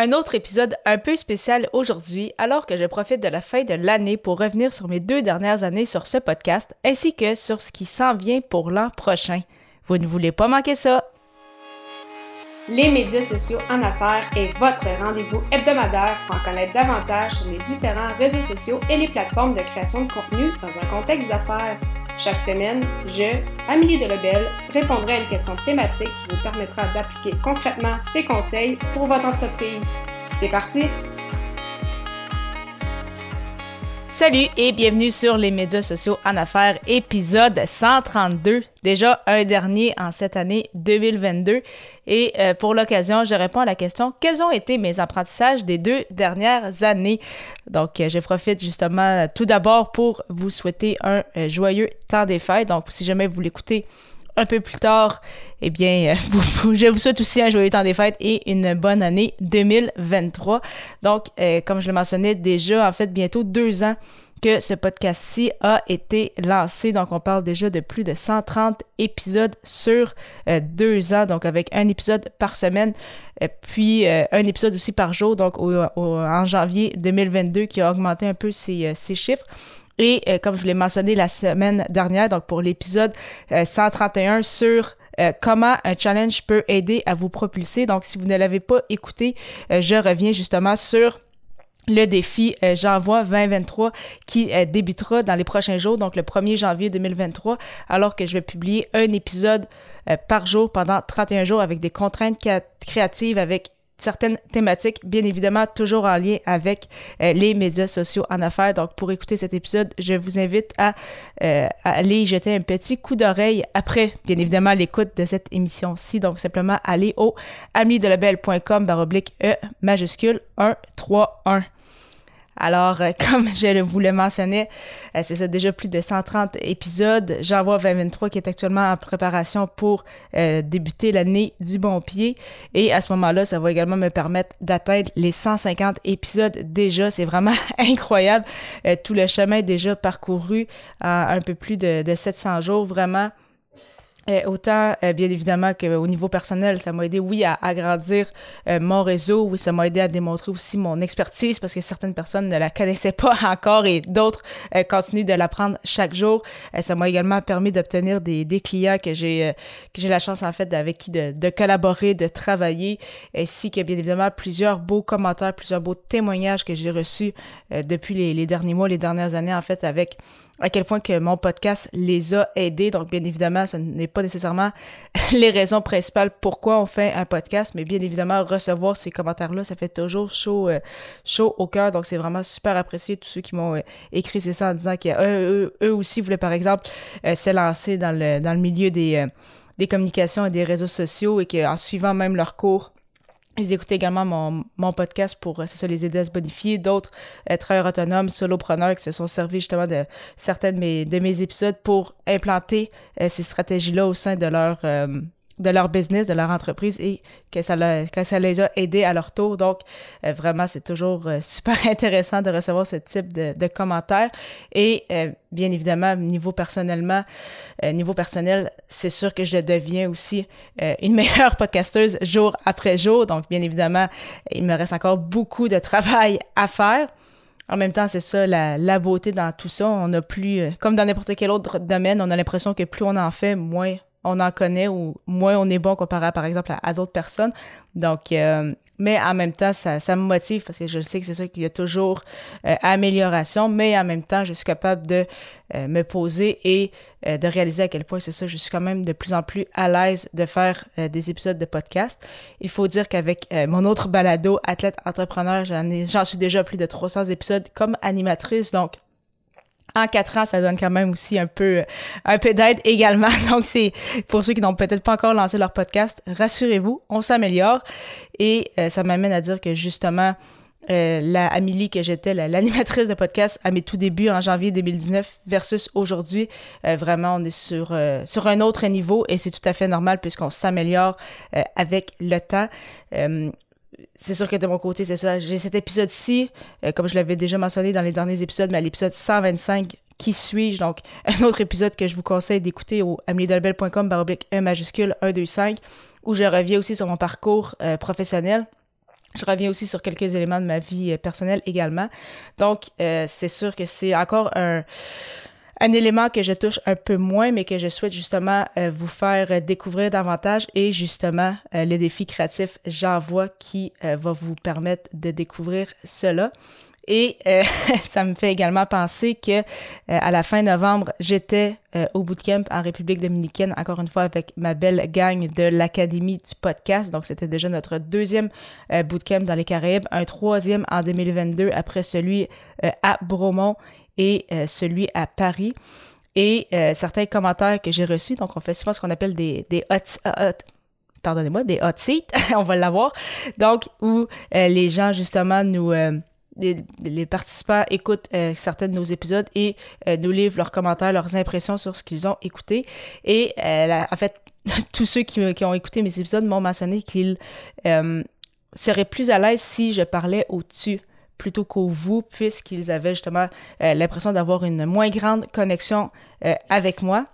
Un autre épisode un peu spécial aujourd'hui, alors que je profite de la fin de l'année pour revenir sur mes deux dernières années sur ce podcast, ainsi que sur ce qui s'en vient pour l'an prochain. Vous ne voulez pas manquer ça! Les médias sociaux en affaires est votre rendez-vous hebdomadaire pour en connaître davantage sur les différents réseaux sociaux et les plateformes de création de contenu dans un contexte d'affaires. Chaque semaine, je, Amélie Delebel, répondrai à une question thématique qui vous permettra d'appliquer concrètement ces conseils pour votre entreprise. C'est parti! Salut et bienvenue sur les médias sociaux en affaires, épisode 132. Déjà un dernier en cette année 2022. Et euh, pour l'occasion, je réponds à la question quels ont été mes apprentissages des deux dernières années? Donc, euh, je profite justement tout d'abord pour vous souhaiter un euh, joyeux temps des fêtes. Donc, si jamais vous l'écoutez un peu plus tard, eh bien, euh, je vous souhaite aussi un joyeux temps des fêtes et une bonne année 2023. Donc, euh, comme je le mentionnais déjà, en fait, bientôt deux ans que ce podcast-ci a été lancé. Donc, on parle déjà de plus de 130 épisodes sur euh, deux ans, donc avec un épisode par semaine, puis un épisode aussi par jour, donc en janvier 2022, qui a augmenté un peu ces, ces chiffres. Et euh, comme je l'ai mentionné la semaine dernière, donc pour l'épisode 131 euh, sur euh, comment un challenge peut aider à vous propulser. Donc, si vous ne l'avez pas écouté, je reviens justement sur le défi J'envoie 2023 qui débutera dans les prochains jours, donc le 1er janvier 2023, alors que je vais publier un épisode par jour pendant 31 jours avec des contraintes créatives, avec certaines thématiques, bien évidemment toujours en lien avec euh, les médias sociaux en affaires. Donc pour écouter cet épisode, je vous invite à, euh, aller jeter un petit coup d'oreille après, bien évidemment, l'écoute de cette émission-ci. Donc simplement aller au amidelabel.com baroblique E majuscule 131. Alors, euh, comme je vous le mentionnais, euh, c'est ça déjà plus de 130 épisodes. J'envoie 2023 qui est actuellement en préparation pour euh, débuter l'année du bon pied. Et à ce moment-là, ça va également me permettre d'atteindre les 150 épisodes déjà. C'est vraiment incroyable. tout le chemin déjà parcouru en un peu plus de, de 700 jours. Vraiment, euh, autant, euh, bien évidemment, qu'au niveau personnel, ça m'a aidé, oui, à agrandir euh, mon réseau, oui, ça m'a aidé à démontrer aussi mon expertise parce que certaines personnes ne la connaissaient pas encore et d'autres continuent de l'apprendre chaque jour. ça m'a également permis d'obtenir des, des clients que j'ai que j'ai la chance, en fait, avec qui de, de collaborer, de travailler, ainsi que, bien évidemment, plusieurs beaux commentaires, plusieurs beaux témoignages que j'ai reçus depuis les, les derniers mois, les dernières années, en fait, avec à quel point que mon podcast les a aidés. Donc, bien évidemment, ce n'est pas nécessairement les raisons principales pourquoi on fait un podcast, mais bien évidemment, recevoir ces commentaires-là, ça fait toujours chaud, euh, chaud au cœur. Donc, c'est vraiment super apprécié tous ceux qui m'ont euh, écrit ça en disant qu'eux eux, aussi voulaient, par exemple, euh, se lancer dans le, dans le milieu des, des communications et des réseaux sociaux et qu'en suivant même leur cours, ils écoutaient également mon, podcast pour, euh, ça, les aider à se bonifier. D'autres euh, travailleurs autonomes, solopreneurs qui se sont servis justement de certains de mes, mes épisodes pour implanter euh, ces stratégies-là au sein de leur, de leur business, de leur entreprise et que ça, les a aidés à leur tour. Donc, euh, vraiment, c'est toujours euh, super intéressant de recevoir ce type de, de commentaires. Et euh, bien évidemment, niveau personnellement, niveau personnel, c'est sûr que je deviens aussi une meilleure podcasteuse jour après jour. Donc, bien évidemment, il me reste encore beaucoup de travail à faire. En même temps, c'est ça, la, la, beauté dans tout ça. On a plus, comme dans n'importe quel autre domaine, on a l'impression que plus on en fait, moins on en connaît ou moins on est bon comparé par exemple à, d'autres personnes. Donc, euh, mais en même temps, ça, ça, me motive parce que je sais que c'est ça qu'il y a toujours euh, amélioration, mais en même temps, je suis capable de euh, me poser et de réaliser à quel point c'est ça, je suis quand même de plus en plus à l'aise de faire des épisodes de podcast. Il faut dire qu'avec mon autre balado, athlète entrepreneur, j'en suis déjà plus de 300 épisodes comme animatrice, donc en quatre ans, ça donne quand même aussi un peu, un peu d'aide également. Donc, c'est pour ceux qui n'ont peut-être pas encore lancé leur podcast, rassurez-vous, on s'améliore. Et euh, ça m'amène à dire que justement, euh, la Amélie que j'étais, l'animatrice de podcast à mes tout débuts en janvier 2019 versus aujourd'hui, euh, vraiment on est sur sur un autre niveau et c'est tout à fait normal puisqu'on s'améliore avec le temps c'est sûr que de mon côté, c'est ça. J'ai cet épisode-ci, euh, comme je l'avais déjà mentionné dans les derniers épisodes, mais l'épisode 125, qui suis-je? Donc, un autre épisode que je vous conseille d'écouter au ameliedelbel.com baroblique 1 majuscule 125, où je reviens aussi sur mon parcours euh, professionnel. Je reviens aussi sur quelques éléments de ma vie personnelle également. Donc, c'est sûr que c'est encore un, un élément que je touche un peu moins, mais que je souhaite justement euh, vous faire euh, découvrir davantage et justement euh, le défi créatif J'envoie qui va vous permettre de découvrir cela. Et ça me fait également penser que à la fin novembre, j'étais au bootcamp en République dominicaine, encore une fois avec ma belle gang de l'Académie du podcast. Donc, c'était déjà notre deuxième bootcamp dans les Caraïbes, un troisième en 2022 après celui à Bromont et euh, celui à Paris. Et euh, certains commentaires que j'ai reçus, donc on fait souvent ce qu'on appelle des, des hot, pardonnez-moi, des hot seats, on va l'avoir. Donc, où euh, les gens, justement, nous, les, participants écoutent certains de nos épisodes et nous livrent leurs commentaires, leurs impressions sur ce qu'ils ont écouté. Et en fait, tous ceux qui, qui, ont écouté mes épisodes m'ont mentionné qu'ils seraient plus à l'aise si je parlais au-dessus plutôt qu'au vous, puisqu'ils avaient justement euh, l'impression d'avoir une moins grande connexion euh, avec moi.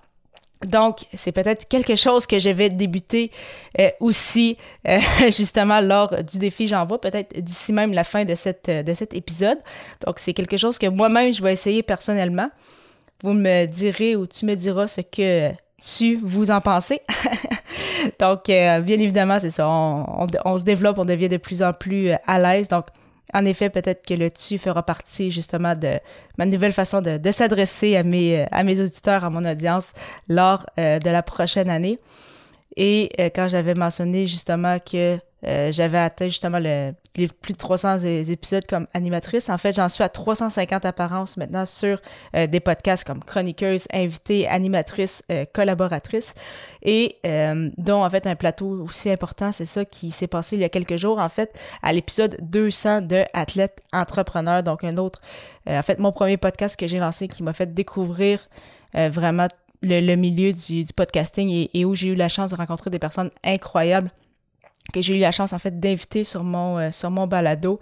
Donc, c'est peut-être quelque chose que je vais débuter euh, aussi justement lors du défi J'envoie, peut-être d'ici même la fin de, cette, de cet épisode. Donc, c'est quelque chose que moi-même, je vais essayer personnellement. Vous me direz ou tu me diras ce que tu vous en pensez. Donc, bien évidemment, c'est ça. On, on, se développe, on devient de plus en plus à l'aise. Donc, en effet, peut-être que le tu fera partie justement de ma nouvelle façon de, s'adresser à mes, à mes auditeurs, à mon audience lors euh, de la prochaine année. Et euh, quand j'avais mentionné justement que euh, j'avais atteint justement le, les plus de 300 épisodes comme animatrice. En fait, j'en suis à 350 apparences maintenant sur euh, des podcasts comme chroniqueuse, invitée, animatrice, euh, collaboratrice, et dont en fait un plateau aussi important, c'est ça qui s'est passé il y a quelques jours, en fait, à l'épisode 200 de Athlète Entrepreneur, donc un autre, en fait, mon premier podcast que j'ai lancé qui m'a fait découvrir vraiment le, milieu du, podcasting et où j'ai eu la chance de rencontrer des personnes incroyables que j'ai eu la chance en fait d'inviter sur mon euh, sur mon balado.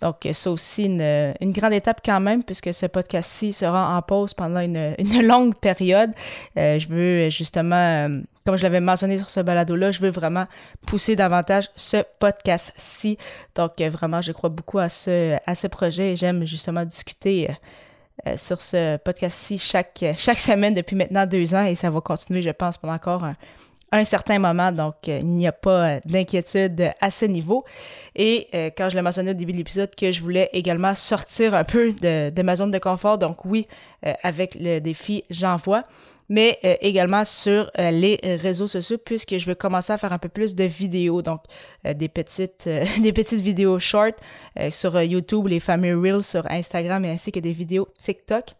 Donc ça aussi une, une, grande étape quand même puisque ce podcast-ci sera en pause pendant une, une longue période. Euh, je veux justement, euh, comme je l'avais mentionné sur ce balado-là, je veux vraiment pousser davantage ce podcast-ci. Donc vraiment, je crois beaucoup à ce à ce projet et j'aime justement discuter. sur ce podcast-ci chaque, chaque semaine depuis maintenant deux ans et ça va continuer, je pense, pendant encore un, un certain moment, donc euh, il n'y a pas euh, d'inquiétude à ce niveau. Et euh, quand je l'ai mentionné au début de l'épisode, que je voulais également sortir un peu de, ma zone de confort, donc oui, avec le défi J'envoie, mais également sur les réseaux sociaux, puisque je veux commencer à faire un peu plus de vidéos, donc des, petites, des petites vidéos short sur YouTube, les fameux Reels sur Instagram, et ainsi que des vidéos TikTok.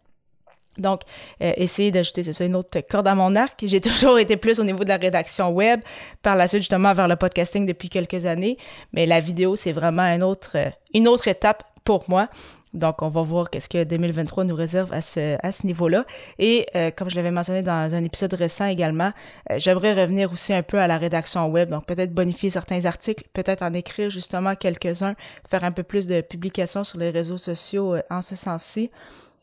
Donc, euh, essayer d'ajouter, c'est ça, une autre corde à mon arc. J'ai toujours été plus au niveau de la rédaction web, par la suite justement vers le podcasting depuis quelques années, mais la vidéo, c'est vraiment une autre, euh, une autre étape pour moi. Donc, on va voir qu'est-ce que 2023 nous réserve à ce, à ce niveau-là. Et euh, comme je l'avais mentionné dans un épisode récent également, j'aimerais revenir aussi un peu à la rédaction web. Donc, peut-être bonifier certains articles, peut-être en écrire justement quelques-uns, faire un peu plus de publications sur les réseaux sociaux en ce sens-ci.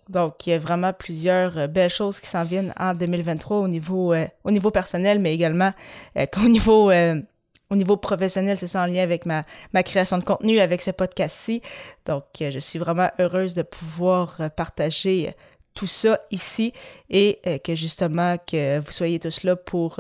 Donc, il y a vraiment plusieurs euh, belles choses qui s'en viennent en 2023 au niveau, euh, au niveau personnel, mais également euh, au niveau, au niveau professionnel, c'est ça en lien avec ma, ma création de contenu, avec ce podcast-ci. Donc, je suis vraiment heureuse de pouvoir partager tout ça ici et que justement, que vous soyez tous là pour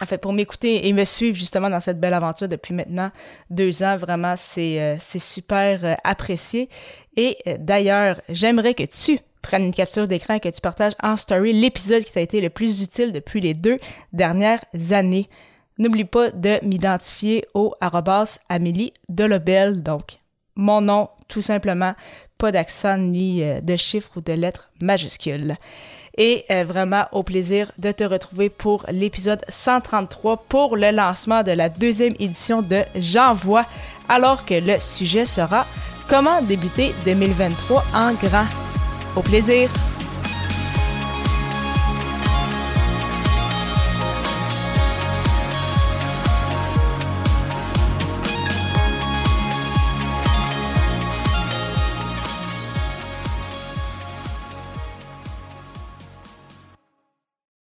en fait, pour m'écouter et me suivre justement dans cette belle aventure depuis maintenant deux ans, vraiment, c'est euh, super euh, apprécié. Et euh, d'ailleurs, j'aimerais que tu prennes une capture d'écran et que tu partages en story l'épisode qui t'a été le plus utile depuis les deux dernières années. N'oublie pas de m'identifier au arrobas Amélie Delobel, donc mon nom tout simplement, pas d'accent ni de chiffres ou de lettres majuscules et euh, vraiment au plaisir de te retrouver pour l'épisode 133 pour le lancement de la deuxième édition de J'envoie, alors que le sujet sera Comment débuter 2023 en grand. Au plaisir!